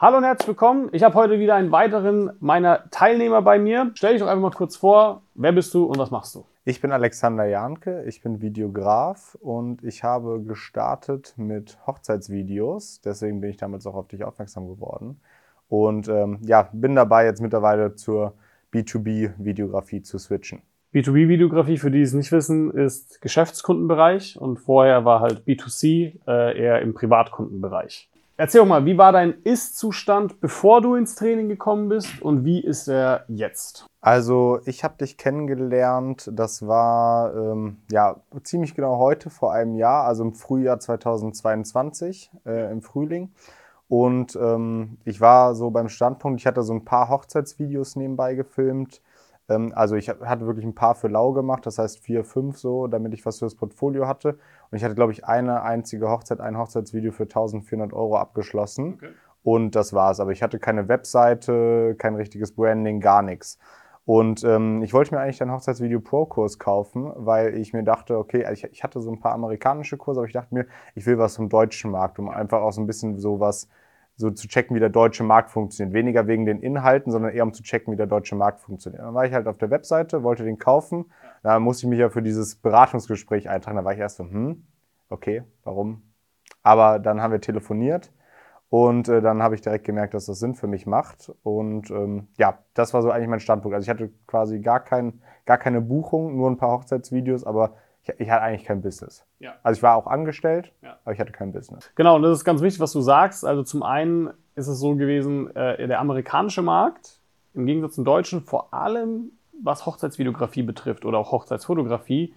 Hallo und herzlich willkommen. Ich habe heute wieder einen weiteren meiner Teilnehmer bei mir. Stell dich doch einfach mal kurz vor. Wer bist du und was machst du? Ich bin Alexander Janke, ich bin Videograf und ich habe gestartet mit Hochzeitsvideos. Deswegen bin ich damals auch auf dich aufmerksam geworden. Und ähm, ja, bin dabei jetzt mittlerweile zur B2B-Videografie zu switchen. B2B-Videografie, für die es nicht wissen, ist Geschäftskundenbereich und vorher war halt B2C äh, eher im Privatkundenbereich. Erzähl mal, wie war dein Ist-Zustand, bevor du ins Training gekommen bist und wie ist er jetzt? Also ich habe dich kennengelernt, das war ähm, ja ziemlich genau heute vor einem Jahr, also im Frühjahr 2022, äh, im Frühling. Und ähm, ich war so beim Standpunkt, ich hatte so ein paar Hochzeitsvideos nebenbei gefilmt. Ähm, also ich hatte wirklich ein paar für lau gemacht, das heißt vier, fünf so, damit ich was für das Portfolio hatte. Und ich hatte, glaube ich, eine einzige Hochzeit, ein Hochzeitsvideo für 1400 Euro abgeschlossen. Okay. Und das war's. Aber ich hatte keine Webseite, kein richtiges Branding, gar nichts. Und ähm, ich wollte mir eigentlich den Hochzeitsvideo Pro-Kurs kaufen, weil ich mir dachte, okay, ich, ich, hatte so ein paar amerikanische Kurse, aber ich dachte mir, ich will was vom deutschen Markt, um einfach auch so ein bisschen so was so zu checken, wie der deutsche Markt funktioniert. Weniger wegen den Inhalten, sondern eher um zu checken, wie der deutsche Markt funktioniert. Dann war ich halt auf der Webseite, wollte den kaufen. Da musste ich mich ja für dieses Beratungsgespräch eintragen. Da war ich erst so, hm, okay, warum? Aber dann haben wir telefoniert und äh, dann habe ich direkt gemerkt, dass das Sinn für mich macht. Und ähm, ja, das war so eigentlich mein Standpunkt. Also ich hatte quasi gar, kein, gar keine Buchung, nur ein paar Hochzeitsvideos, aber ich, ich hatte eigentlich kein Business. Ja. Also ich war auch angestellt, ja. aber ich hatte kein Business. Genau, und das ist ganz wichtig, was du sagst. Also zum einen ist es so gewesen, äh, der amerikanische Markt im Gegensatz zum deutschen, vor allem was Hochzeitsvideografie betrifft oder auch Hochzeitsfotografie,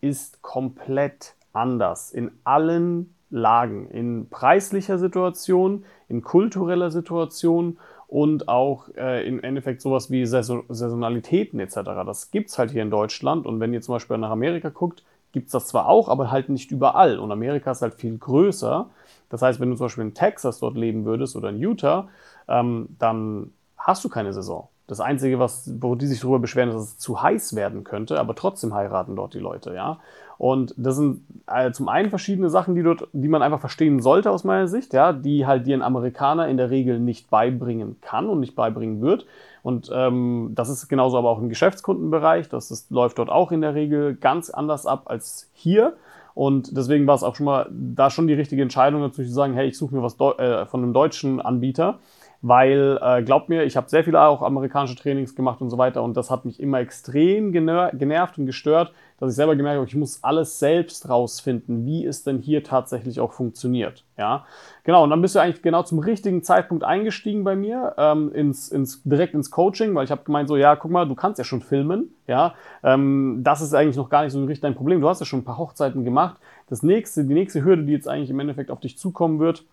ist komplett anders in allen Lagen, in preislicher Situation, in kultureller Situation und auch äh, im Endeffekt sowas wie Saison Saisonalitäten etc. Das gibt es halt hier in Deutschland und wenn ihr zum Beispiel nach Amerika guckt, gibt es das zwar auch, aber halt nicht überall und Amerika ist halt viel größer. Das heißt, wenn du zum Beispiel in Texas dort leben würdest oder in Utah, ähm, dann hast du keine Saison. Das Einzige, was, wo die sich darüber beschweren, ist, dass es zu heiß werden könnte, aber trotzdem heiraten dort die Leute, ja. Und das sind äh, zum einen verschiedene Sachen, die dort, die man einfach verstehen sollte aus meiner Sicht, ja, die halt dir ein Amerikaner in der Regel nicht beibringen kann und nicht beibringen wird. Und ähm, das ist genauso aber auch im Geschäftskundenbereich. Das ist, läuft dort auch in der Regel ganz anders ab als hier. Und deswegen war es auch schon mal da schon die richtige Entscheidung, dazu zu sagen, hey, ich suche mir was äh, von einem deutschen Anbieter weil äh, glaubt mir, ich habe sehr viele auch amerikanische Trainings gemacht und so weiter und das hat mich immer extrem gener genervt und gestört, dass ich selber gemerkt habe, ich muss alles selbst rausfinden, wie es denn hier tatsächlich auch funktioniert. Ja, genau. Und dann bist du eigentlich genau zum richtigen Zeitpunkt eingestiegen bei mir ähm, ins, ins direkt ins Coaching, weil ich habe gemeint so, ja, guck mal, du kannst ja schon filmen. Ja, ähm, das ist eigentlich noch gar nicht so richtig dein Problem. Du hast ja schon ein paar Hochzeiten gemacht. Das nächste, die nächste Hürde, die jetzt eigentlich im Endeffekt auf dich zukommen wird,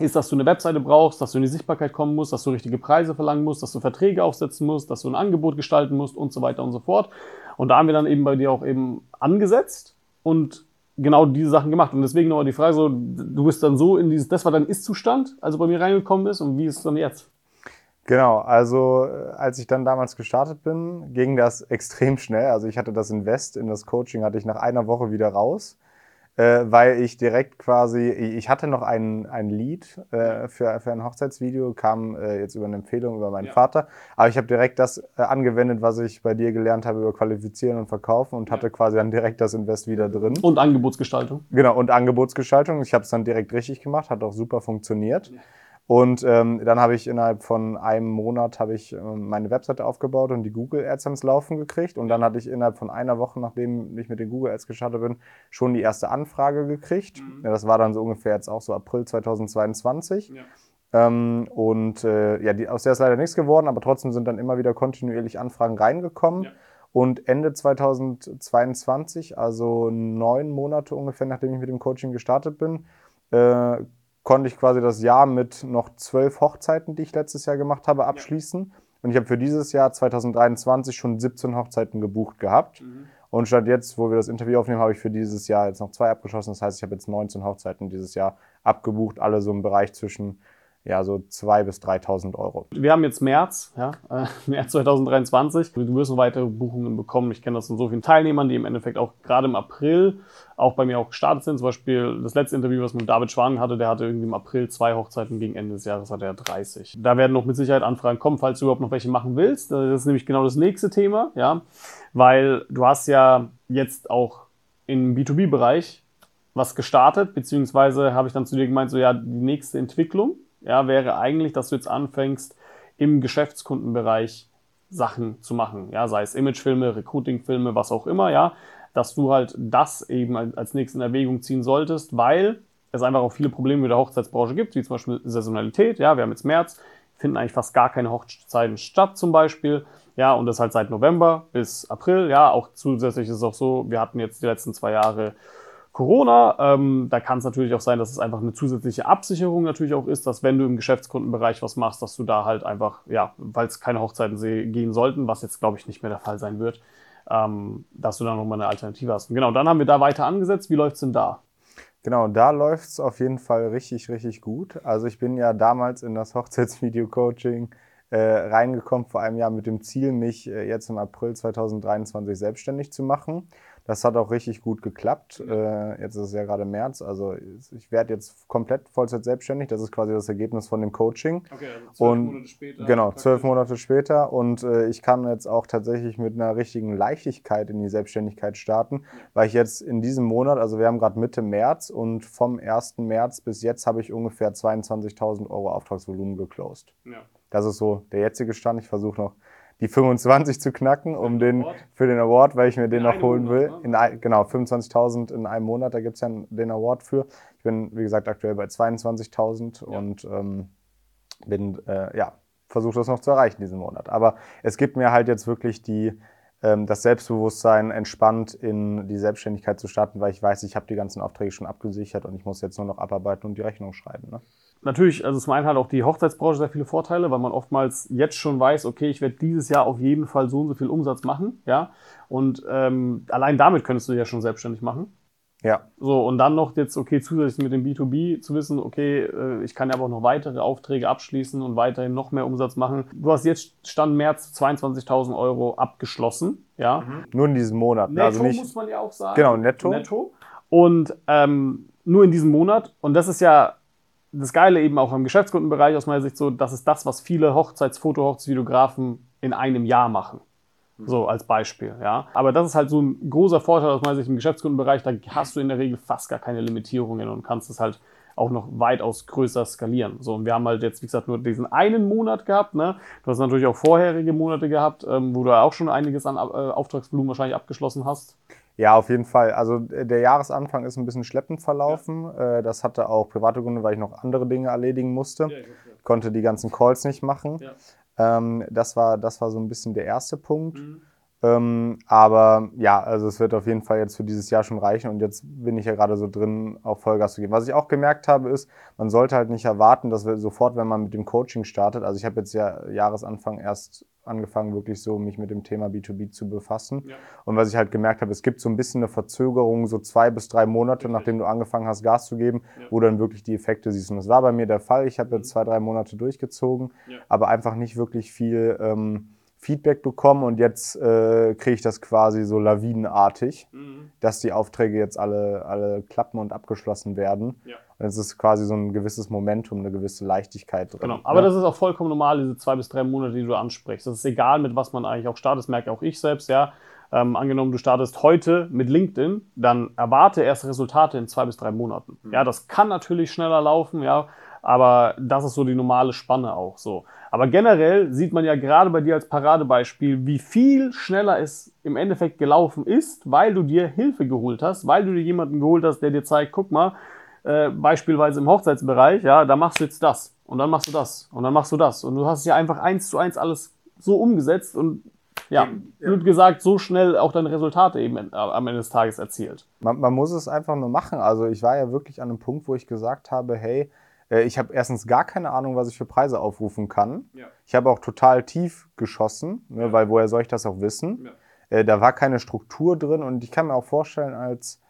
ist, dass du eine Webseite brauchst, dass du in die Sichtbarkeit kommen musst, dass du richtige Preise verlangen musst, dass du Verträge aufsetzen musst, dass du ein Angebot gestalten musst und so weiter und so fort. Und da haben wir dann eben bei dir auch eben angesetzt und genau diese Sachen gemacht. Und deswegen nochmal die Frage so, du bist dann so in dieses, das war dein Ist-Zustand, als du bei mir reingekommen bist und wie ist es dann jetzt? Genau, also äh, als ich dann damals gestartet bin, ging das extrem schnell. Also ich hatte das Invest in das Coaching, hatte ich nach einer Woche wieder raus äh, weil ich direkt quasi, ich hatte noch ein, ein Lied äh, für, für ein Hochzeitsvideo, kam äh, jetzt über eine Empfehlung über meinen ja. Vater, aber ich habe direkt das äh, angewendet, was ich bei dir gelernt habe über Qualifizieren und Verkaufen und ja. hatte quasi dann direkt das Invest wieder drin. Und Angebotsgestaltung. Genau, und Angebotsgestaltung. Ich habe es dann direkt richtig gemacht, hat auch super funktioniert. Ja. Und ähm, dann habe ich innerhalb von einem Monat habe ich ähm, meine Webseite aufgebaut und die Google Ads ans Laufen gekriegt. Und dann hatte ich innerhalb von einer Woche, nachdem ich mit den Google Ads gestartet bin, schon die erste Anfrage gekriegt. Mhm. Ja, das war dann so ungefähr jetzt auch so April 2022. Ja. Ähm, und äh, ja, die, aus der ist leider nichts geworden, aber trotzdem sind dann immer wieder kontinuierlich Anfragen reingekommen. Ja. Und Ende 2022, also neun Monate ungefähr, nachdem ich mit dem Coaching gestartet bin, äh, konnte ich quasi das Jahr mit noch zwölf Hochzeiten, die ich letztes Jahr gemacht habe, abschließen. Ja. Und ich habe für dieses Jahr 2023 schon 17 Hochzeiten gebucht gehabt. Mhm. Und statt jetzt, wo wir das Interview aufnehmen, habe ich für dieses Jahr jetzt noch zwei abgeschlossen. Das heißt, ich habe jetzt 19 Hochzeiten dieses Jahr abgebucht, alle so im Bereich zwischen ja, so 2.000 bis 3.000 Euro. Wir haben jetzt März, ja, äh, März 2023. Du wirst noch weitere Buchungen bekommen. Ich kenne das von so vielen Teilnehmern, die im Endeffekt auch gerade im April auch bei mir auch gestartet sind. Zum Beispiel das letzte Interview, was mit David Schwan hatte, der hatte irgendwie im April zwei Hochzeiten, gegen Ende des Jahres hatte er 30. Da werden noch mit Sicherheit Anfragen kommen, falls du überhaupt noch welche machen willst. Das ist nämlich genau das nächste Thema, ja, weil du hast ja jetzt auch im B2B-Bereich was gestartet, beziehungsweise habe ich dann zu dir gemeint, so ja, die nächste Entwicklung ja, wäre eigentlich, dass du jetzt anfängst, im Geschäftskundenbereich Sachen zu machen. Ja, sei es Imagefilme, Recruitingfilme, was auch immer, ja, dass du halt das eben als nächstes in Erwägung ziehen solltest, weil es einfach auch viele Probleme mit der Hochzeitsbranche gibt, wie zum Beispiel Saisonalität. Ja, wir haben jetzt März, finden eigentlich fast gar keine Hochzeiten statt zum Beispiel. Ja, und das halt seit November bis April. Ja, auch zusätzlich ist es auch so, wir hatten jetzt die letzten zwei Jahre Corona. Ähm, da kann es natürlich auch sein, dass es einfach eine zusätzliche Absicherung natürlich auch ist, dass wenn du im Geschäftskundenbereich was machst, dass du da halt einfach, ja, weil es keine Hochzeiten gehen sollten, was jetzt glaube ich nicht mehr der Fall sein wird, ähm, dass du da nochmal eine Alternative hast. Und genau, dann haben wir da weiter angesetzt. Wie läuft es denn da? Genau, da läuft es auf jeden Fall richtig, richtig gut. Also ich bin ja damals in das Hochzeitsvideo-Coaching äh, reingekommen vor einem Jahr mit dem Ziel, mich äh, jetzt im April 2023 selbstständig zu machen. Das hat auch richtig gut geklappt. Äh, jetzt ist es ja gerade März, also ich werde jetzt komplett Vollzeit selbstständig. Das ist quasi das Ergebnis von dem Coaching. Okay, also zwölf und, Monate später. Genau, zwölf Monate später. Und äh, ich kann jetzt auch tatsächlich mit einer richtigen Leichtigkeit in die Selbstständigkeit starten, weil ich jetzt in diesem Monat, also wir haben gerade Mitte März und vom 1. März bis jetzt habe ich ungefähr 22.000 Euro Auftragsvolumen geclosed. Ja. Das ist so der jetzige Stand. Ich versuche noch die 25 zu knacken, um den, für den Award, weil ich mir den in noch holen Monat, will. Ne? In ein, genau, 25.000 in einem Monat, da gibt's ja den Award für. Ich bin, wie gesagt, aktuell bei 22.000 ja. und ähm, bin, äh, ja, versuche das noch zu erreichen diesen Monat. Aber es gibt mir halt jetzt wirklich die, ähm, das Selbstbewusstsein, entspannt in die Selbstständigkeit zu starten, weil ich weiß, ich habe die ganzen Aufträge schon abgesichert und ich muss jetzt nur noch abarbeiten und die Rechnung schreiben. Ne? Natürlich, also zum einen hat auch die Hochzeitsbranche sehr viele Vorteile, weil man oftmals jetzt schon weiß, okay, ich werde dieses Jahr auf jeden Fall so und so viel Umsatz machen, ja. Und ähm, allein damit könntest du ja schon selbstständig machen. Ja. So, und dann noch jetzt, okay, zusätzlich mit dem B2B zu wissen, okay, äh, ich kann ja aber auch noch weitere Aufträge abschließen und weiterhin noch mehr Umsatz machen. Du hast jetzt Stand März 22.000 Euro abgeschlossen, ja. Mhm. Nur in diesem Monat. Ne? Also netto also nicht, muss man ja auch sagen. Genau, netto. Netto. Und ähm, nur in diesem Monat. Und das ist ja das Geile eben auch im Geschäftskundenbereich aus meiner Sicht so, das ist das, was viele Hochzeitsfoto, Hochzeitsvideografen in einem Jahr machen. So als Beispiel, ja. Aber das ist halt so ein großer Vorteil aus meiner Sicht im Geschäftskundenbereich. Da hast du in der Regel fast gar keine Limitierungen und kannst es halt auch noch weitaus größer skalieren. So, und wir haben halt jetzt, wie gesagt, nur diesen einen Monat gehabt. Ne? Du hast natürlich auch vorherige Monate gehabt, ähm, wo du auch schon einiges an äh, Auftragsvolumen wahrscheinlich abgeschlossen hast. Ja, auf jeden Fall. Also der Jahresanfang ist ein bisschen schleppend verlaufen. Ja. Äh, das hatte auch private Gründe, weil ich noch andere Dinge erledigen musste. Ja, ich konnte die ganzen Calls nicht machen. Ja. Ähm, das, war, das war so ein bisschen der erste Punkt. Mhm. Ähm, aber ja, also es wird auf jeden Fall jetzt für dieses Jahr schon reichen und jetzt bin ich ja gerade so drin, auf Vollgas zu gehen. Was ich auch gemerkt habe, ist, man sollte halt nicht erwarten, dass wir sofort, wenn man mit dem Coaching startet, also ich habe jetzt ja Jahresanfang erst angefangen, wirklich so mich mit dem Thema B2B zu befassen. Ja. Und was ich halt gemerkt habe, es gibt so ein bisschen eine Verzögerung, so zwei bis drei Monate, Richtig. nachdem du angefangen hast, Gas zu geben, ja. wo du dann wirklich die Effekte siehst. Und das war bei mir der Fall. Ich habe jetzt mhm. zwei, drei Monate durchgezogen, ja. aber einfach nicht wirklich viel. Ähm, Feedback bekommen und jetzt äh, kriege ich das quasi so lawinenartig, mhm. dass die Aufträge jetzt alle, alle klappen und abgeschlossen werden. Ja. Und es ist quasi so ein gewisses Momentum, eine gewisse Leichtigkeit drin. Genau, aber ja. das ist auch vollkommen normal, diese zwei bis drei Monate, die du ansprichst. Das ist egal, mit was man eigentlich auch startet, das merke auch ich selbst, ja. Ähm, angenommen, du startest heute mit LinkedIn, dann erwarte erst Resultate in zwei bis drei Monaten. Mhm. Ja, das kann natürlich schneller laufen, ja, aber das ist so die normale Spanne auch so. Aber generell sieht man ja gerade bei dir als Paradebeispiel, wie viel schneller es im Endeffekt gelaufen ist, weil du dir Hilfe geholt hast, weil du dir jemanden geholt hast, der dir zeigt, guck mal, äh, beispielsweise im Hochzeitsbereich, ja, da machst du jetzt das und dann machst du das und dann machst du das und du hast ja einfach eins zu eins alles so umgesetzt und ja, ja. wird gesagt, so schnell auch deine Resultate eben am Ende des Tages erzielt. Man, man muss es einfach nur machen. Also ich war ja wirklich an einem Punkt, wo ich gesagt habe, hey, äh, ich habe erstens gar keine Ahnung, was ich für Preise aufrufen kann. Ja. Ich habe auch total tief geschossen, ne, ja. weil woher soll ich das auch wissen? Ja. Äh, da war keine Struktur drin und ich kann mir auch vorstellen, als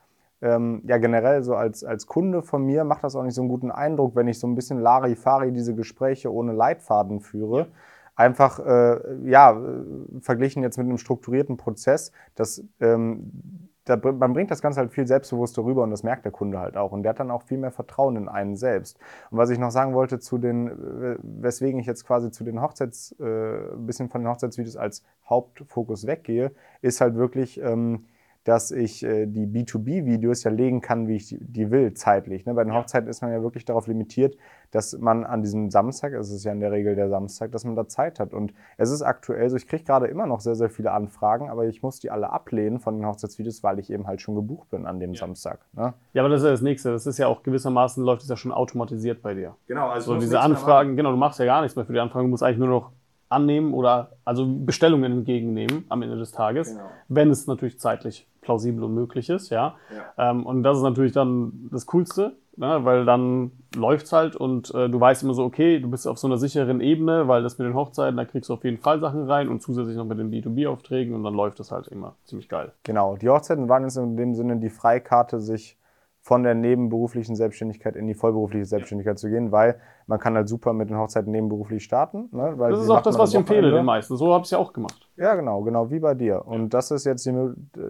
ähm, ja generell so als, als Kunde von mir macht das auch nicht so einen guten Eindruck, wenn ich so ein bisschen Larifari diese Gespräche ohne Leitfaden führe. Einfach, äh, ja, äh, verglichen jetzt mit einem strukturierten Prozess, das ähm, da, man bringt das Ganze halt viel selbstbewusster rüber und das merkt der Kunde halt auch. Und der hat dann auch viel mehr Vertrauen in einen selbst. Und was ich noch sagen wollte zu den, weswegen ich jetzt quasi zu den Hochzeits, äh, ein bisschen von den Hochzeitsvideos als Hauptfokus weggehe, ist halt wirklich, ähm, dass ich äh, die B2B-Videos ja legen kann, wie ich die, die will, zeitlich. Ne? Bei den Hochzeiten ist man ja wirklich darauf limitiert, dass man an diesem Samstag, es ist ja in der Regel der Samstag, dass man da Zeit hat. Und es ist aktuell so, ich kriege gerade immer noch sehr, sehr viele Anfragen, aber ich muss die alle ablehnen von den Hochzeitsvideos, weil ich eben halt schon gebucht bin an dem ja. Samstag. Ne? Ja, aber das ist ja das Nächste. Das ist ja auch gewissermaßen, läuft es ja schon automatisiert bei dir. Genau, also so diese Anfragen, genau, du machst ja gar nichts mehr für die Anfragen, du musst eigentlich nur noch annehmen oder also Bestellungen entgegennehmen am Ende des Tages, genau. wenn es natürlich zeitlich plausibel und möglich ist, ja. ja. Ähm, und das ist natürlich dann das Coolste, ne? weil dann läuft es halt und äh, du weißt immer so, okay, du bist auf so einer sicheren Ebene, weil das mit den Hochzeiten, da kriegst du auf jeden Fall Sachen rein und zusätzlich noch mit den B2B-Aufträgen und dann läuft das halt immer ziemlich geil. Genau, die Hochzeiten waren jetzt in dem Sinne die Freikarte, sich von der nebenberuflichen Selbstständigkeit in die vollberufliche Selbstständigkeit zu gehen, weil man kann halt super mit den Hochzeiten nebenberuflich starten. Ne? Weil das ist auch das, was ich empfehle den meisten. So habe ich es ja auch gemacht. Ja, genau, genau, wie bei dir. Und das ist jetzt die,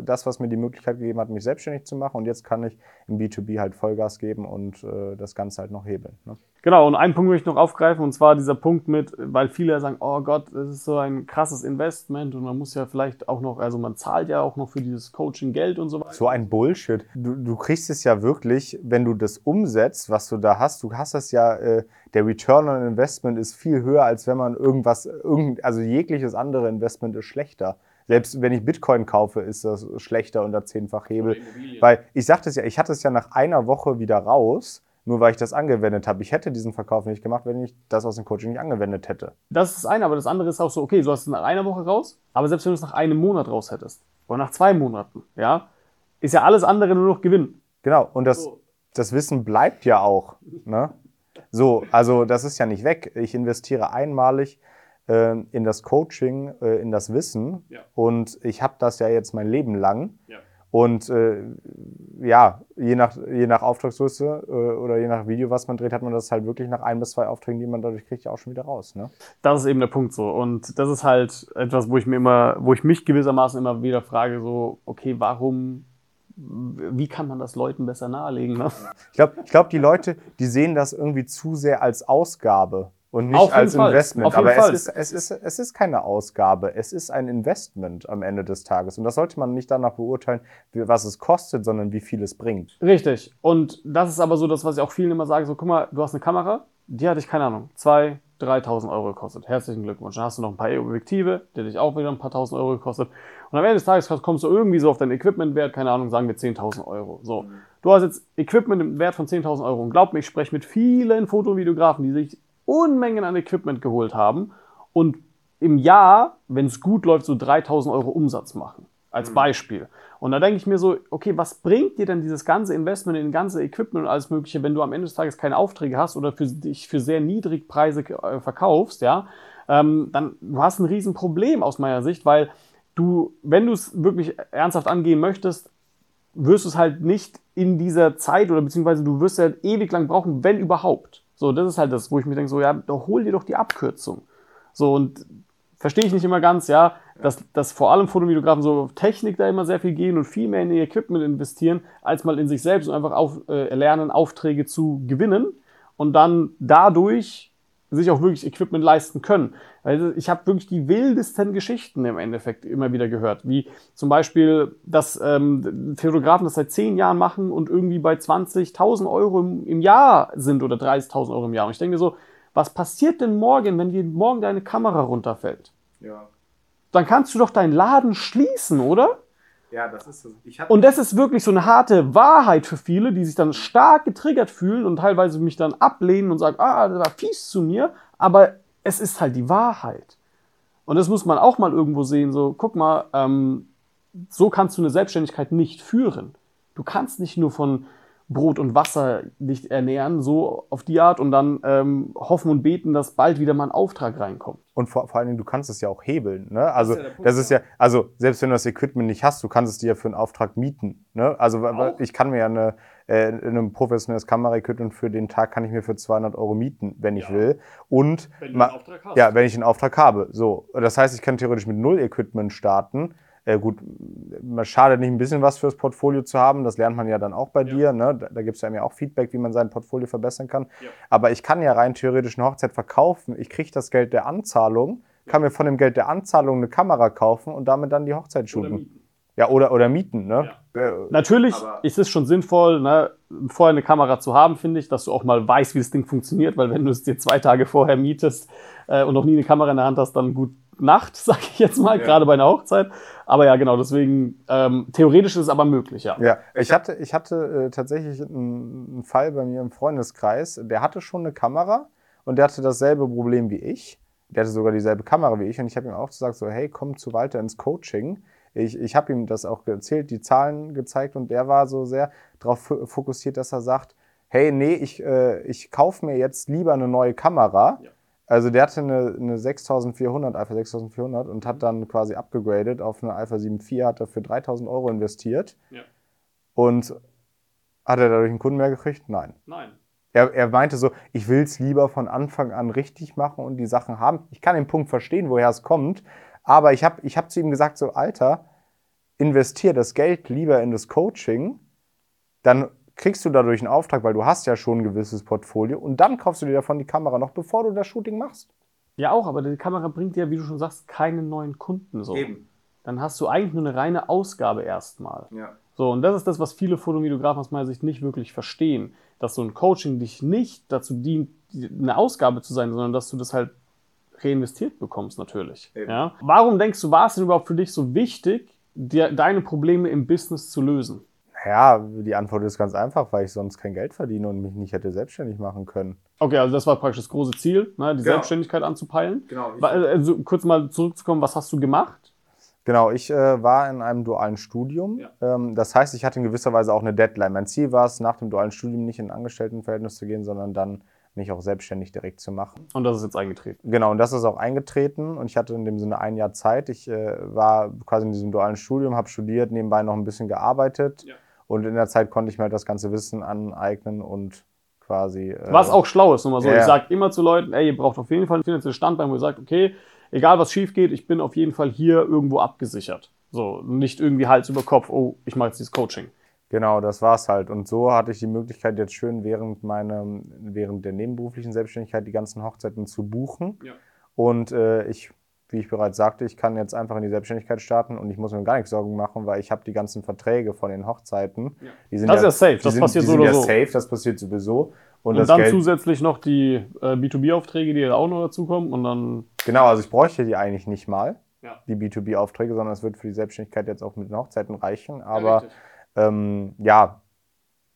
das, was mir die Möglichkeit gegeben hat, mich selbstständig zu machen. Und jetzt kann ich im B2B halt Vollgas geben und äh, das Ganze halt noch hebeln. Ne? Genau, und einen Punkt möchte ich noch aufgreifen, und zwar dieser Punkt mit, weil viele sagen, oh Gott, das ist so ein krasses Investment und man muss ja vielleicht auch noch, also man zahlt ja auch noch für dieses Coaching Geld und so weiter. So ein Bullshit. Du, du kriegst es ja wirklich, wenn du das umsetzt, was du da hast, du hast das ja, äh, der Return on Investment ist viel höher, als wenn man irgendwas, irgend, also jegliches andere Investment ist schlechter. Selbst wenn ich Bitcoin kaufe, ist das schlechter unter zehnfach Hebel. Weil ich sagte es ja, ich hatte es ja nach einer Woche wieder raus nur weil ich das angewendet habe. Ich hätte diesen Verkauf nicht gemacht, wenn ich das aus dem Coaching nicht angewendet hätte. Das ist das eine, aber das andere ist auch so, okay, du hast es nach einer Woche raus, aber selbst wenn du es nach einem Monat raus hättest oder nach zwei Monaten, ja, ist ja alles andere nur noch Gewinn. Genau, und das, so. das Wissen bleibt ja auch. Ne? So, also das ist ja nicht weg. Ich investiere einmalig äh, in das Coaching, äh, in das Wissen ja. und ich habe das ja jetzt mein Leben lang. Ja. Und äh, ja, je nach, je nach Auftragsgröße äh, oder je nach Video, was man dreht, hat man das halt wirklich nach ein bis zwei Aufträgen, die man dadurch kriegt, ja auch schon wieder raus. Ne? Das ist eben der Punkt so. Und das ist halt etwas, wo ich mir immer, wo ich mich gewissermaßen immer wieder frage, so, okay, warum wie kann man das Leuten besser nahelegen? Ne? Ich glaube, ich glaub, die Leute, die sehen das irgendwie zu sehr als Ausgabe und nicht als Fall. Investment. Aber es ist, es, ist, es ist keine Ausgabe, es ist ein Investment am Ende des Tages. Und das sollte man nicht danach beurteilen, was es kostet, sondern wie viel es bringt. Richtig. Und das ist aber so das, was ich auch vielen immer sage: so, guck mal, du hast eine Kamera, die hatte ich, keine Ahnung, 2.000, 3.000 Euro gekostet. Herzlichen Glückwunsch. Dann hast du noch ein paar Objektive, die dich auch wieder ein paar tausend Euro gekostet. Und am Ende des Tages kommst du irgendwie so auf deinen Equipmentwert, keine Ahnung, sagen wir 10.000 Euro. So. Mhm. Du hast jetzt Equipment im Wert von 10.000 Euro. Und glaub mir, ich spreche mit vielen Foto- und Videografen, die sich Unmengen an Equipment geholt haben und im Jahr, wenn es gut läuft, so 3000 Euro Umsatz machen. Als mhm. Beispiel. Und da denke ich mir so, okay, was bringt dir denn dieses ganze Investment in ganze Equipment und alles Mögliche, wenn du am Ende des Tages keine Aufträge hast oder für dich für sehr niedrig Preise äh, verkaufst, ja? Ähm, dann du hast ein Riesenproblem aus meiner Sicht, weil du, wenn du es wirklich ernsthaft angehen möchtest, wirst du es halt nicht in dieser Zeit oder beziehungsweise du wirst halt ewig lang brauchen, wenn überhaupt. So, das ist halt das, wo ich mir denke, so, ja, hol dir doch die Abkürzung. So, und verstehe ich nicht immer ganz, ja, dass, dass vor allem Fotovideografen so auf Technik da immer sehr viel gehen und viel mehr in ihr Equipment investieren, als mal in sich selbst und einfach auf, äh, lernen, Aufträge zu gewinnen und dann dadurch sich auch wirklich Equipment leisten können. Also ich habe wirklich die wildesten Geschichten im Endeffekt immer wieder gehört, wie zum Beispiel, dass ähm, Fotografen das seit zehn Jahren machen und irgendwie bei 20.000 Euro im, im, Jahr sind oder 30.000 Euro im Jahr. Und ich denke so, was passiert denn morgen, wenn dir morgen deine Kamera runterfällt? Ja. Dann kannst du doch deinen Laden schließen, oder? Ja, das ist so. und das ist wirklich so eine harte Wahrheit für viele, die sich dann stark getriggert fühlen und teilweise mich dann ablehnen und sagen, ah, das war fies zu mir, aber es ist halt die Wahrheit. Und das muss man auch mal irgendwo sehen, so, guck mal, ähm, so kannst du eine Selbstständigkeit nicht führen. Du kannst nicht nur von Brot und Wasser dich ernähren, so auf die Art und dann ähm, hoffen und beten, dass bald wieder mal ein Auftrag reinkommt. Und vor, vor allen Dingen, du kannst es ja auch hebeln. Ne? Also, das ist ja ja, Punkt, das ist ja, also selbst wenn du das Equipment nicht hast, du kannst es dir für einen Auftrag mieten. Ne? Also, Auch. ich kann mir ja eine, äh, ein professionelles Kameraequipment für den Tag kann ich mir für 200 Euro mieten, wenn ich Ja. will. Und Wenn du einen Auftrag hast. Ja, wenn ich einen Auftrag habe. So, das heißt, ich kann theoretisch mit null Equipment starten. Äh, gut, man schadet nicht ein bisschen was fürs Portfolio zu haben. Das lernt man ja dann auch bei Ja. dir. Ne? Da, da gibt es ja mir auch Feedback, wie man sein Portfolio verbessern kann. Ja. Aber ich kann ja rein theoretisch eine Hochzeit verkaufen. Ich kriege das Geld der Anzahlung, kann mir von dem Geld der Anzahlung eine Kamera kaufen und damit dann die Hochzeit Oder shooten. mieten. Ja, oder, oder mieten. Ne? Äh, Natürlich Aber- ist es schon sinnvoll, ne, vorher eine Kamera zu haben, finde ich, dass du auch mal weißt, wie das Ding funktioniert, weil wenn du es dir zwei Tage vorher mietest äh, und noch nie eine Kamera in der Hand hast, dann gut Nacht, sag ich jetzt mal, Ja. gerade bei einer Hochzeit. Aber ja, genau, deswegen, ähm, theoretisch ist es aber möglich, ja. Ja, ich hatte, ich hatte äh, tatsächlich einen, einen Fall bei mir im Freundeskreis, der hatte schon eine Kamera und der hatte dasselbe Problem wie ich. Der hatte sogar dieselbe Kamera wie ich und ich habe ihm auch gesagt, so hey, komm zu Walter ins Coaching. Ich, ich habe ihm das auch erzählt, die Zahlen gezeigt und der war so sehr darauf fokussiert, dass er sagt, hey, nee, ich, äh, ich kaufe mir jetzt lieber eine neue Kamera. Ja. Also der hatte eine, eine 6400, Alpha 6400 und hat dann quasi abgegradet auf eine Alpha 7 IV, hat dafür 3000 Euro investiert. Ja. Und hat er dadurch einen Kunden mehr gekriegt? Nein. Nein. Er, er meinte so, ich will es lieber von Anfang an richtig machen und die Sachen haben. Ich kann den Punkt verstehen, woher es kommt, aber ich habe ich hab zu ihm gesagt, so Alter, investier das Geld lieber in das Coaching, dann kriegst du dadurch einen Auftrag, weil du hast ja schon ein gewisses Portfolio und dann kaufst du dir davon die Kamera noch, bevor du das Shooting machst. Ja, auch, aber die Kamera bringt dir, wie du schon sagst, keine neuen Kunden so. Dann hast du eigentlich nur eine reine Ausgabe erstmal. Ja. So, und das ist das, was viele Fotovideografen aus meiner Sicht nicht wirklich verstehen. Dass so ein Coaching dich nicht dazu dient, die- eine Ausgabe zu sein, sondern dass du das halt reinvestiert bekommst, natürlich. Eben. Ja? Warum denkst du, war es denn überhaupt für dich so wichtig, dir, deine Probleme im Business zu lösen? Ja, die Antwort ist ganz einfach, weil ich sonst kein Geld verdiene und mich nicht hätte selbstständig machen können. Okay, also das war praktisch das große Ziel, ne, die Genau. Selbstständigkeit anzupeilen. Genau. Also kurz mal zurückzukommen, was hast du gemacht? Genau, ich äh, war in einem dualen Studium. Ja. Ähm, das heißt, ich hatte in gewisser Weise auch eine Deadline. Mein Ziel war es, nach dem dualen Studium nicht in ein Angestelltenverhältnis zu gehen, sondern dann mich auch selbstständig direkt zu machen. Und das ist jetzt eingetreten. Genau, und das ist auch eingetreten und ich hatte in dem Sinne ein Jahr Zeit. Ich äh, war quasi in diesem dualen Studium, habe studiert, nebenbei noch ein bisschen gearbeitet Ja. Und in der Zeit konnte ich mir halt das ganze Wissen aneignen und quasi. Äh, Was auch schlau ist, nur mal so. ja. Ich sage immer zu Leuten, ey, ihr braucht auf jeden Fall ein finanzielles Standbein, wo ihr sagt, okay, egal was schief geht, ich bin auf jeden Fall hier irgendwo abgesichert. So, nicht irgendwie Hals über Kopf, oh, ich mache jetzt dieses Coaching. Genau, das war's halt. Und so hatte ich die Möglichkeit, jetzt schön während meinem, während der nebenberuflichen Selbstständigkeit die ganzen Hochzeiten zu buchen. Ja. Und äh, ich, wie ich bereits sagte, ich kann jetzt einfach in die Selbstständigkeit starten und ich muss mir gar nichts Sorgen machen, weil ich habe die ganzen Verträge von den Hochzeiten. Ja. Die sind Das ist ja safe, das sind, passiert so oder ja so. safe, das passiert sowieso. Und, Und dann Geld, zusätzlich noch die äh, B2B-Aufträge, die da auch noch dazukommen. Und dann, genau, also ich bräuchte die eigentlich nicht mal, Ja. die B2B-Aufträge, sondern es wird für die Selbstständigkeit jetzt auch mit den Hochzeiten reichen. Aber ähm, ja,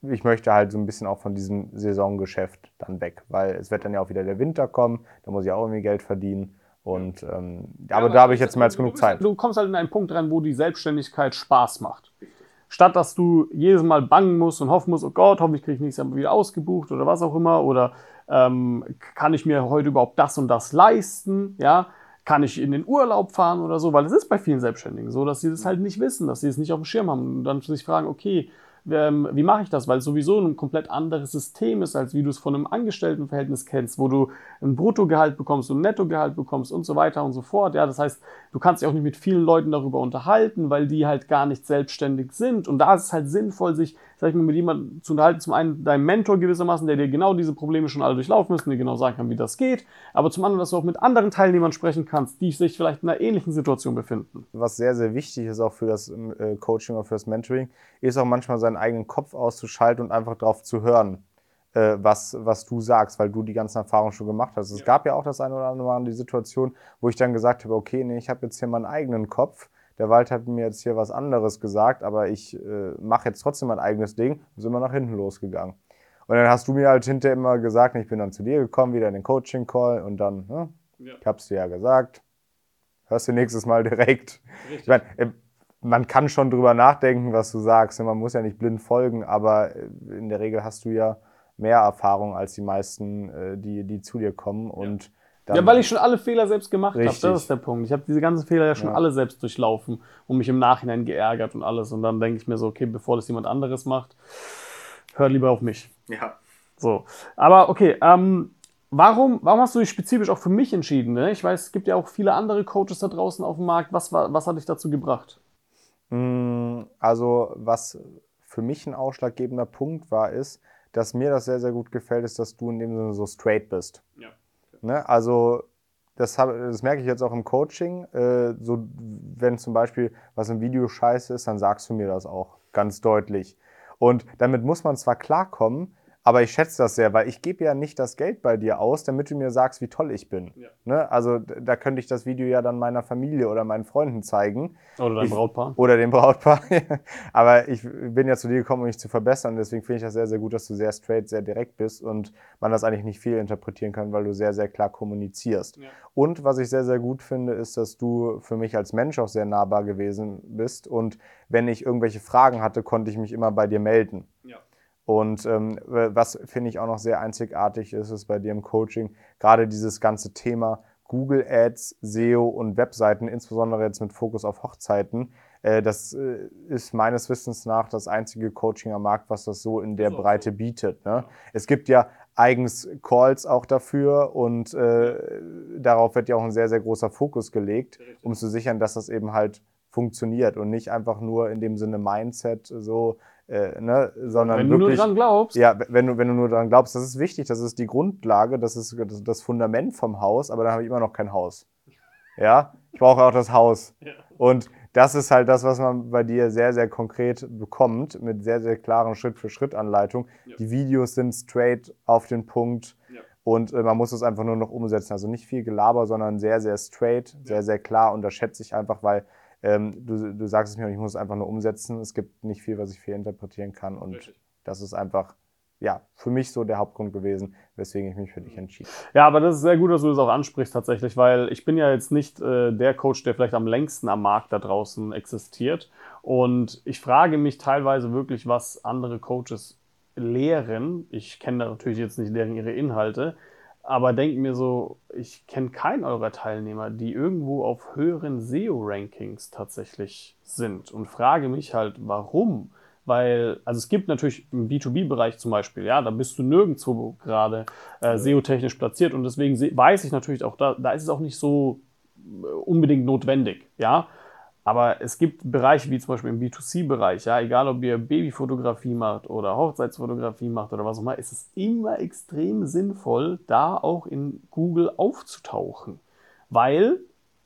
ich möchte halt so ein bisschen auch von diesem Saisongeschäft dann weg, weil es wird dann ja auch wieder der Winter kommen, da muss ich auch irgendwie Geld verdienen. Und ähm, aber da habe ich jetzt mehr als genug Zeit. Du kommst halt in einen Punkt rein, wo die Selbstständigkeit Spaß macht. Statt dass du jedes Mal bangen musst und hoffen musst, oh Gott, hoffentlich kriege ich nächstes Jahr wieder ausgebucht oder was auch immer. Oder ähm, kann ich mir heute überhaupt das und das leisten? Ja, kann ich in den Urlaub fahren oder so? Weil es ist bei vielen Selbstständigen so, dass sie das halt nicht wissen, dass sie es nicht auf dem Schirm haben und dann sich fragen, okay, wie mache ich das? Weil es sowieso ein komplett anderes System ist, als wie du es von einem Angestelltenverhältnis kennst, wo du ein Bruttogehalt bekommst und ein Nettogehalt bekommst und so weiter und so fort. Ja, das heißt, du kannst dich auch nicht mit vielen Leuten darüber unterhalten, weil die halt gar nicht selbstständig sind. Und da ist es halt sinnvoll, sich, sag ich mal, mit jemandem zu unterhalten. Zum einen deinem Mentor gewissermaßen, der dir genau diese Probleme schon alle durchlaufen ist und dir genau sagen kann, wie das geht. Aber zum anderen, dass du auch mit anderen Teilnehmern sprechen kannst, die sich vielleicht in einer ähnlichen Situation befinden. Was sehr, sehr wichtig ist auch für das äh, Coaching oder für das Mentoring, ist auch manchmal seinen eigenen Kopf auszuschalten und einfach drauf zu hören, äh, was, was du sagst, weil du die ganzen Erfahrungen schon gemacht hast. Es Ja. gab ja auch das eine oder andere Mal die Situation, wo ich dann gesagt habe, okay, nee, ich habe jetzt hier meinen eigenen Kopf. Der Wald hat mir jetzt hier was anderes gesagt, aber ich äh, mache jetzt trotzdem mein eigenes Ding. Dann sind wir nach hinten losgegangen. Und dann hast du mir halt hinterher immer gesagt, ich bin dann zu dir gekommen, wieder in den Coaching-Call und dann, ne, Ja, ich hab's dir ja gesagt, hörst du nächstes Mal direkt. Ich meine, äh, man kann schon drüber nachdenken, was du sagst. Man muss ja nicht blind folgen, aber äh, in der Regel hast du ja mehr Erfahrung als die meisten, äh, die, die zu dir kommen. Und ja, weil ich schon alle Fehler selbst gemacht habe. Das ist der Punkt. Ich habe diese ganzen Fehler ja schon ja. alle selbst durchlaufen und mich im Nachhinein geärgert und alles. Und dann denke ich mir so, okay, bevor das jemand anderes macht, hör lieber auf mich. Ja. So. Aber okay, ähm, warum, warum hast du dich spezifisch auch für mich entschieden? Ne? Ich weiß, es gibt ja auch viele andere Coaches da draußen auf dem Markt. Was, war, was hat dich dazu gebracht? Mm, also, was für mich ein ausschlaggebender Punkt war, ist, dass mir das sehr, sehr gut gefällt, ist, dass du in dem Sinne so straight bist. Ja. Ne? Also, das, hab, das merke ich jetzt auch im Coaching. Äh, so, wenn zum Beispiel was im Video scheiße ist, dann sagst du mir das auch ganz deutlich. Und damit muss man zwar klarkommen, aber ich schätze das sehr, weil ich gebe ja nicht das Geld bei dir aus, damit du mir sagst, wie toll ich bin. Ja. Ne? Also da könnte ich das Video ja dann meiner Familie oder meinen Freunden zeigen. Oder deinem Brautpaar. Oder dem Brautpaar. aber ich bin ja zu dir gekommen, um mich zu verbessern. Deswegen finde ich das sehr, sehr gut, dass du sehr straight, sehr direkt bist und man das eigentlich nicht viel interpretieren kann, weil du sehr, sehr klar kommunizierst. Ja. Und was ich sehr, sehr gut finde, ist, dass du für mich als Mensch auch sehr nahbar gewesen bist. Und wenn ich irgendwelche Fragen hatte, konnte ich mich immer bei dir melden. Ja. Und ähm, was finde ich auch noch sehr einzigartig ist, ist bei dir im Coaching gerade dieses ganze Thema Google Ads, SEO und Webseiten, insbesondere jetzt mit Fokus auf Hochzeiten. Äh, das äh, ist meines Wissens nach das einzige Coaching am Markt, was das so in der so, Breite bietet. Ne? Es gibt ja eigens Calls auch dafür und äh, darauf wird ja auch ein sehr, sehr großer Fokus gelegt, um zu sichern, dass das eben halt funktioniert und nicht einfach nur in dem Sinne Mindset so äh, ne, sondern wenn wirklich, du nur dran glaubst. Ja, wenn du, wenn du nur dran glaubst, das ist wichtig, das ist die Grundlage, das ist das Fundament vom Haus, aber dann habe ich immer noch kein Haus. Ja, ich brauche auch das Haus. Ja. Und das ist halt das, was man bei dir sehr, sehr konkret bekommt, mit sehr, sehr klaren Schritt-für-Schritt-Anleitung. Ja. Die Videos sind straight auf den Punkt ja. und äh, man muss es einfach nur noch umsetzen. Also nicht viel Gelaber, sondern sehr, sehr straight, sehr, sehr klar. Und das schätze ich einfach, weil ähm, du, du sagst es mir und ich muss es einfach nur umsetzen. Es gibt nicht viel, was ich fehlinterpretieren kann und Richtig. das ist einfach ja, für mich so der Hauptgrund gewesen, weswegen ich mich für dich entschieden habe. Ja, aber das ist sehr gut, dass du das auch ansprichst tatsächlich, weil ich bin ja jetzt nicht äh, der Coach, der vielleicht am längsten am Markt da draußen existiert. Und ich frage mich teilweise wirklich, was andere Coaches lehren. Ich kenne natürlich jetzt nicht deren ihre Inhalte, aber denke mir so, ich kenne keinen eurer Teilnehmer, die irgendwo auf höheren SEO-Rankings tatsächlich sind und frage mich halt, warum? Weil, also es gibt natürlich im B2B-Bereich zum Beispiel, ja, da bist du nirgendwo gerade äh, SEO-technisch platziert und deswegen weiß ich natürlich auch, da, da ist es auch nicht so äh, unbedingt notwendig, ja. Aber es gibt Bereiche wie zum Beispiel im B2C-Bereich, ja, egal ob ihr Babyfotografie macht oder Hochzeitsfotografie macht oder was auch immer, ist es immer extrem sinnvoll, da auch in Google aufzutauchen. Weil,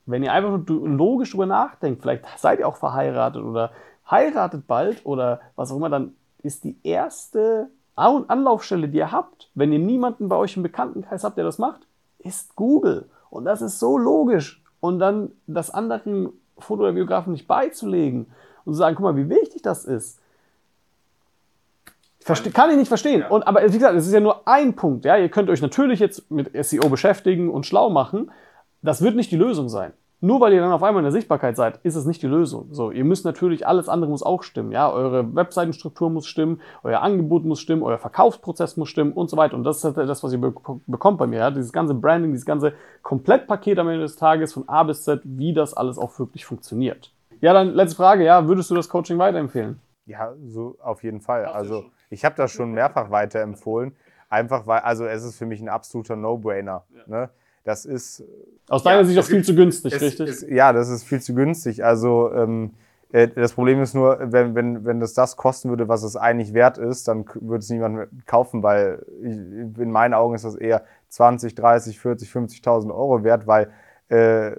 wenn ihr einfach nur logisch drüber nachdenkt, vielleicht seid ihr auch verheiratet oder heiratet bald oder was auch immer, dann ist die erste Anlaufstelle, die ihr habt, wenn ihr niemanden bei euch im Bekanntenkreis habt, der das macht, ist Google. Und das ist so logisch. Und dann das anderen Foto der Biografen nicht beizulegen und zu sagen, guck mal, wie wichtig das ist. Verste kann ich nicht verstehen. Ja. Und, aber wie gesagt, es ist ja nur ein Punkt. Ja? Ihr könnt euch natürlich jetzt mit SEO beschäftigen und schlau machen. Das wird nicht die Lösung sein. Nur weil ihr dann auf einmal in der Sichtbarkeit seid, ist es nicht die Lösung. So, ihr müsst natürlich, alles andere muss auch stimmen. Ja, eure Webseitenstruktur muss stimmen, euer Angebot muss stimmen, euer Verkaufsprozess muss stimmen und so weiter. Und das ist das, was ihr bekommt bei mir. Ja? Dieses ganze Branding, dieses ganze Komplettpaket am Ende des Tages von A bis Z, wie das alles auch wirklich funktioniert. Ja, dann letzte Frage. Ja, würdest du das Coaching weiterempfehlen? Ja, so auf jeden Fall. Also ich habe das schon mehrfach weiterempfohlen. Einfach weil, also es ist für mich ein absoluter No-Brainer. Ja. Ne? Das ist. Aus deiner ja, Sicht auch viel zu günstig, es, richtig? Es, ja, das ist viel zu günstig. Also ähm, äh, das Problem ist nur, wenn, wenn, wenn das das kosten würde, was es eigentlich wert ist, dann würde es niemand kaufen, weil ich, in meinen Augen ist das eher 20, 30, 40, 50.000 Euro wert, weil äh,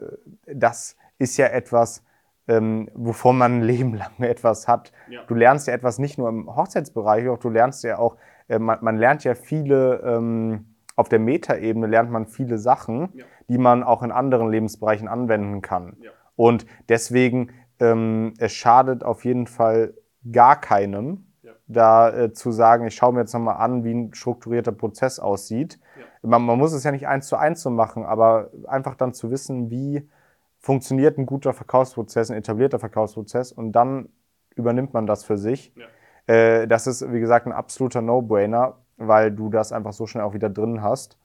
das ist ja etwas, ähm, wovon man ein Leben lang etwas hat. Ja. Du lernst ja etwas nicht nur im Hochzeitsbereich, auch du lernst ja auch, äh, man, man, lernt ja viele. Ähm, auf der Metaebene lernt man viele Sachen, ja. die man auch in anderen Lebensbereichen anwenden kann. Ja. Und deswegen, ähm, es schadet auf jeden Fall gar keinem, ja. da äh, zu sagen, ich schaue mir jetzt nochmal an, wie ein strukturierter Prozess aussieht. Man, man, muss es ja nicht eins zu eins so machen, aber einfach dann zu wissen, wie funktioniert ein guter Verkaufsprozess, ein etablierter Verkaufsprozess und dann übernimmt man das für sich. Äh, das ist, wie gesagt, ein absoluter No-Brainer, weil du das einfach so schnell auch wieder drin hast.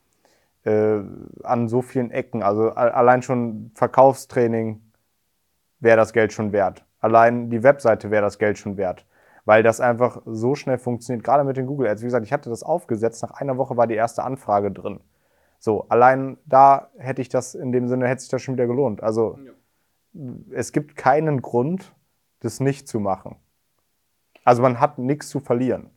Äh, an so vielen Ecken. Also allein schon Verkaufstraining wäre das Geld schon wert. Allein die Webseite wäre das Geld schon wert. Weil das einfach so schnell funktioniert, gerade mit den Google Ads. Wie gesagt, ich hatte das aufgesetzt, nach einer Woche war die erste Anfrage drin. So, allein da hätte ich das in dem Sinne, hätte sich das schon wieder gelohnt. Also ja. es gibt keinen Grund, das nicht zu machen. Also man hat nichts zu verlieren.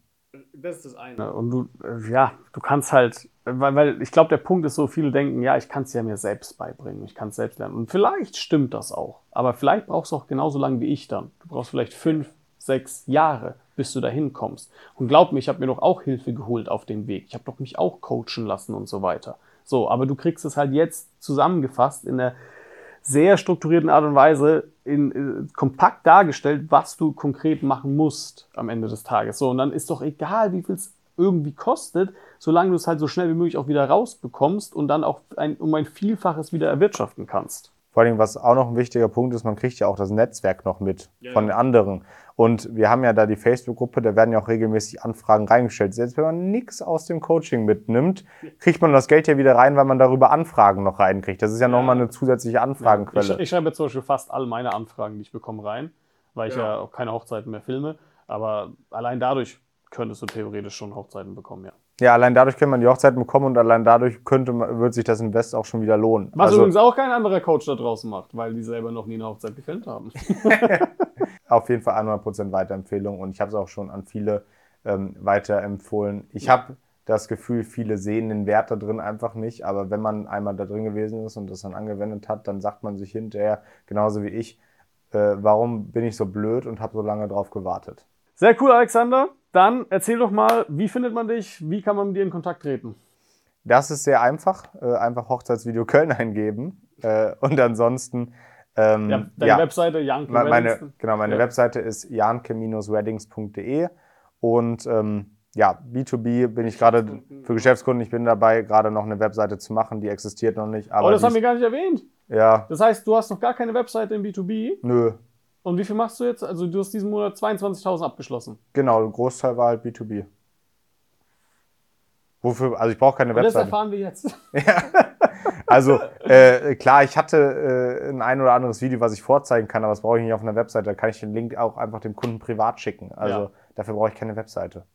Das ist das eine. Und du, äh, ja, du kannst halt, weil, weil ich glaube, der Punkt ist so, viele denken, ja, ich kann es ja mir selbst beibringen, ich kann es selbst lernen. Und vielleicht stimmt das auch. Aber vielleicht brauchst du auch genauso lange wie ich dann. Du brauchst vielleicht fünf, sechs Jahre, bis du dahin kommst. Und glaub mir, ich habe mir doch auch Hilfe geholt auf dem Weg. Ich habe doch mich auch coachen lassen und so weiter. So, aber du kriegst es halt jetzt zusammengefasst in einer sehr strukturierten Art und Weise in, äh, kompakt dargestellt, was du konkret machen musst am Ende des Tages. So, und dann ist doch egal, wie viel es irgendwie kostet, solange du es halt so schnell wie möglich auch wieder rausbekommst und dann auch ein, um ein Vielfaches wieder erwirtschaften kannst. Vor allem, was auch noch ein wichtiger Punkt ist, man kriegt ja auch das Netzwerk noch mit ja, von den anderen. Und wir haben ja da die Facebook-Gruppe, da werden ja auch regelmäßig Anfragen reingestellt. Selbst wenn man nichts aus dem Coaching mitnimmt, kriegt man das Geld ja wieder rein, weil man darüber Anfragen noch reinkriegt. Das ist ja, ja. nochmal eine zusätzliche Anfragenquelle. Ich, ich schreibe zum Beispiel fast alle meine Anfragen, die ich bekomme, rein, weil ich ja, ja auch keine Hochzeiten mehr filme. Aber allein dadurch könntest du theoretisch schon Hochzeiten bekommen, ja. Ja, allein dadurch könnte man die Hochzeiten bekommen und allein dadurch könnte, wird sich das Invest auch schon wieder lohnen. Was also, übrigens auch kein anderer Coach da draußen macht, weil die selber noch nie eine Hochzeit gefilmt haben. Auf jeden Fall 100% Weiterempfehlung und ich habe es auch schon an viele ähm, weiterempfohlen. Ich habe das Gefühl, viele sehen den Wert da drin einfach nicht, aber wenn man einmal da drin gewesen ist und das dann angewendet hat, dann sagt man sich hinterher, genauso wie ich, äh, warum bin ich so blöd und habe so lange drauf gewartet. Sehr cool, Alexander. Dann erzähl doch mal, wie findet man dich? Wie kann man mit dir in Kontakt treten? Das ist sehr einfach. Äh, einfach Hochzeitsvideo Köln eingeben. Äh, und ansonsten. Ähm, ja, deine ja, Webseite, Janke meine, Genau, meine ja. Webseite ist janke-weddings.de. Und ähm, ja, B2B bin ich gerade für Geschäftskunden. Ich bin dabei, gerade noch eine Webseite zu machen. Die existiert noch nicht. Aber oh, das haben wir gar nicht erwähnt. Ja. Das heißt, du hast noch gar keine Webseite im B2B? Nö. Und wie viel machst du jetzt? Also du hast diesen Monat 22.000 abgeschlossen. Genau, ein Großteil war halt B2B. Wofür, also ich brauche keine Webseite. Das erfahren wir jetzt. ja. Also äh, klar, ich hatte äh, ein ein oder anderes Video, was ich vorzeigen kann, aber das brauche ich nicht auf einer Webseite. Da kann ich den Link auch einfach dem Kunden privat schicken. Also ja. dafür brauche ich keine Webseite.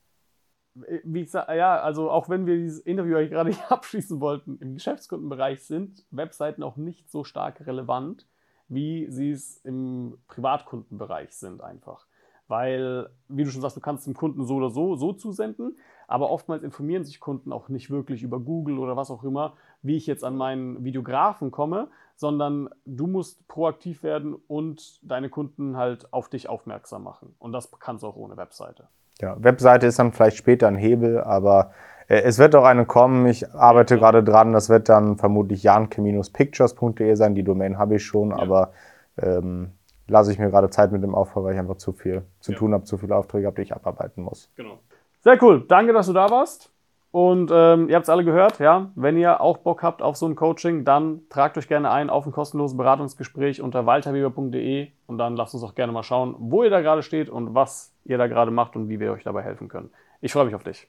Wie ich sage, ja, also auch wenn wir dieses Interview eigentlich gerade nicht abschließen wollten, im Geschäftskundenbereich sind Webseiten auch nicht so stark relevant wie sie es im Privatkundenbereich sind einfach. Weil, wie du schon sagst, du kannst dem Kunden so oder so so zusenden, aber oftmals informieren sich Kunden auch nicht wirklich über Google oder was auch immer, wie ich jetzt an meinen Videografen komme, sondern du musst proaktiv werden und deine Kunden halt auf dich aufmerksam machen. Und das kannst du auch ohne Webseite. Ja, Webseite ist dann vielleicht später ein Hebel, aber äh, es wird auch eine kommen. Ich arbeite ja, gerade dran. Das wird dann vermutlich janke-pictures.de sein. Die Domain habe ich schon, ja. aber ähm, lasse ich mir gerade Zeit mit dem Aufbau, weil ich einfach zu viel zu ja. tun habe, zu viele Aufträge habe, die ich abarbeiten muss. Genau. Sehr cool. Danke, dass du da warst. Und ähm, ihr habt es alle gehört, ja. Wenn ihr auch Bock habt auf so ein Coaching, dann tragt euch gerne ein auf ein kostenloses Beratungsgespräch unter walterweber.de und dann lasst uns auch gerne mal schauen, wo ihr da gerade steht und was ihr da gerade macht und wie wir euch dabei helfen können. Ich freue mich auf dich.